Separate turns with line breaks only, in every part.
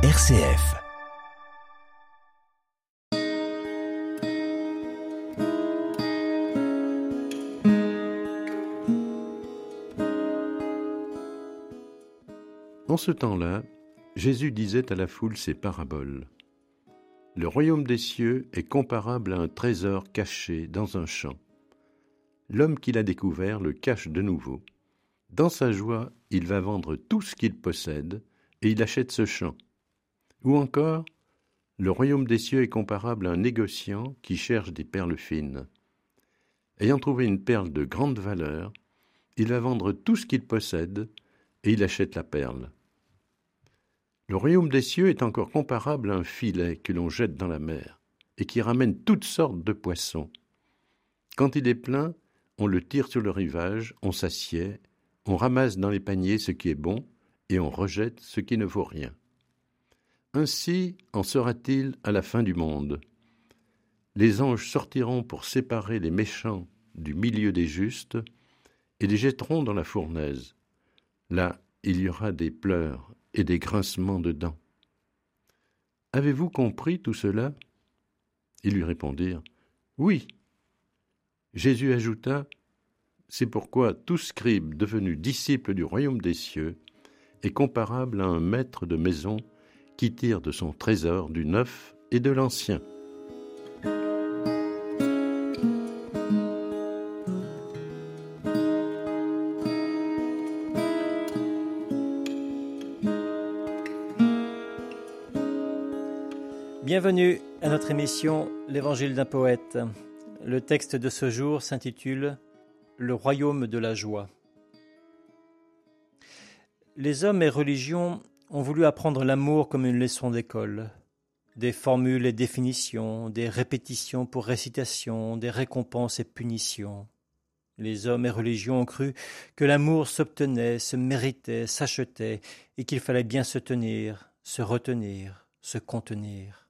RCF.
En ce temps-là, Jésus disait à la foule ces paraboles. Le royaume des cieux est comparable à un trésor caché dans un champ. L'homme qui l'a découvert le cache de nouveau. Dans sa joie, il va vendre tout ce qu'il possède et il achète ce champ. Ou encore, le royaume des cieux est comparable à un négociant qui cherche des perles fines. Ayant trouvé une perle de grande valeur, il va vendre tout ce qu'il possède et il achète la perle. Le royaume des cieux est encore comparable à un filet que l'on jette dans la mer et qui ramène toutes sortes de poissons. Quand il est plein, on le tire sur le rivage, on s'assied, on ramasse dans les paniers ce qui est bon et on rejette ce qui ne vaut rien. Ainsi en sera-t-il à la fin du monde. Les anges sortiront pour séparer les méchants du milieu des justes et les jetteront dans la fournaise. Là, il y aura des pleurs et des grincements de dents. Avez-vous compris tout cela? Ils lui répondirent Oui. Jésus ajouta C'est pourquoi tout scribe devenu disciple du royaume des cieux est comparable à un maître de maison qui tire de son trésor du neuf et de l'ancien.
Bienvenue à notre émission L'Évangile d'un poète. Le texte de ce jour s'intitule Le royaume de la joie. Les hommes et religions ont voulu apprendre l'amour comme une leçon d'école. Des formules et définitions, des répétitions pour récitation, des récompenses et punitions. Les hommes et religions ont cru que l'amour s'obtenait, se méritait, s'achetait, et qu'il fallait bien se tenir, se retenir, se contenir.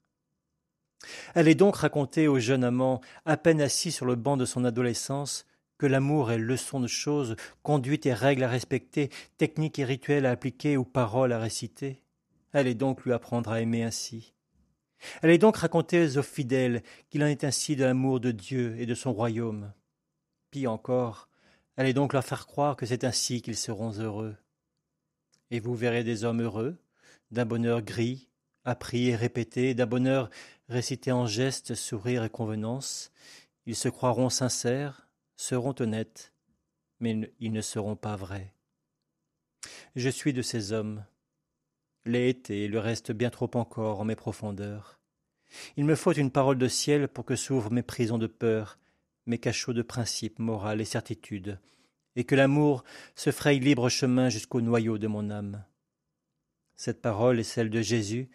Elle est donc racontée au jeune amant, à peine assis sur le banc de son adolescence, que l'amour est leçon de choses, conduite et règles à respecter, technique et rituel à appliquer ou paroles à réciter. Est donc lui apprendre à aimer ainsi. Est donc racontée aux fidèles qu'il en est ainsi de l'amour de Dieu et de son royaume. Pis encore, est donc leur faire croire que c'est ainsi qu'ils seront heureux. Et vous verrez des hommes heureux, d'un bonheur gris, appris et répété, d'un bonheur récité en gestes, sourires et convenances. Ils se croiront sincères, seront honnêtes, mais ils ne seront pas vrais. Je suis de ces hommes. Été et le reste bien trop encore en mes profondeurs. Il me faut une parole de ciel pour que s'ouvrent mes prisons de peur, mes cachots de principes, morales et certitudes, et que l'amour se fraye libre chemin jusqu'au noyau de mon âme. Cette parole est celle de Jésus,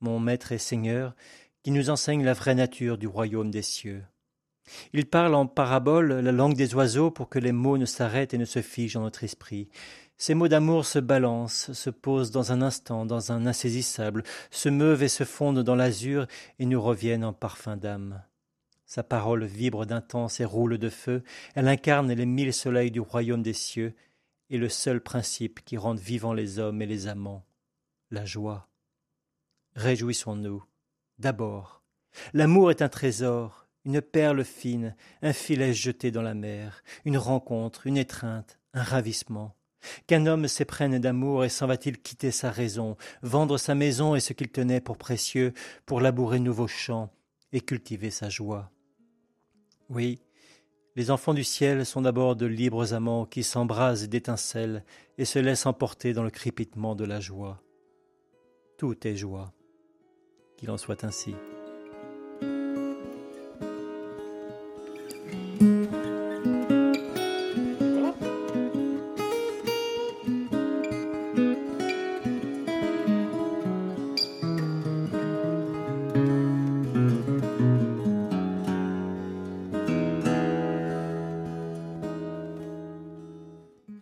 mon Maître et Seigneur, qui nous enseigne la vraie nature du royaume des cieux. Il parle en parabole la langue des oiseaux pour que les mots ne s'arrêtent et ne se figent en notre esprit. Ces mots d'amour se balancent, se posent dans un instant, dans un insaisissable, se meuvent et se fondent dans l'azur et nous reviennent en parfum d'âme. Sa parole vibre d'intense et roule de feu, elle incarne les mille soleils du royaume des cieux, et le seul principe qui rende vivants les hommes et les amants, la joie. Réjouissons-nous. D'abord, l'amour est un trésor, une perle fine, un filet jeté dans la mer, une rencontre, une étreinte, un ravissement. Qu'un homme s'éprenne d'amour et s'en va-t-il quitter sa raison, vendre sa maison et ce qu'il tenait pour précieux, pour labourer nouveaux champs et cultiver sa joie? Oui, les enfants du ciel sont d'abord de libres amants qui s'embrasent d'étincelles et se laissent emporter dans le crépitement de la joie. Tout est joie qu'il en soit ainsi.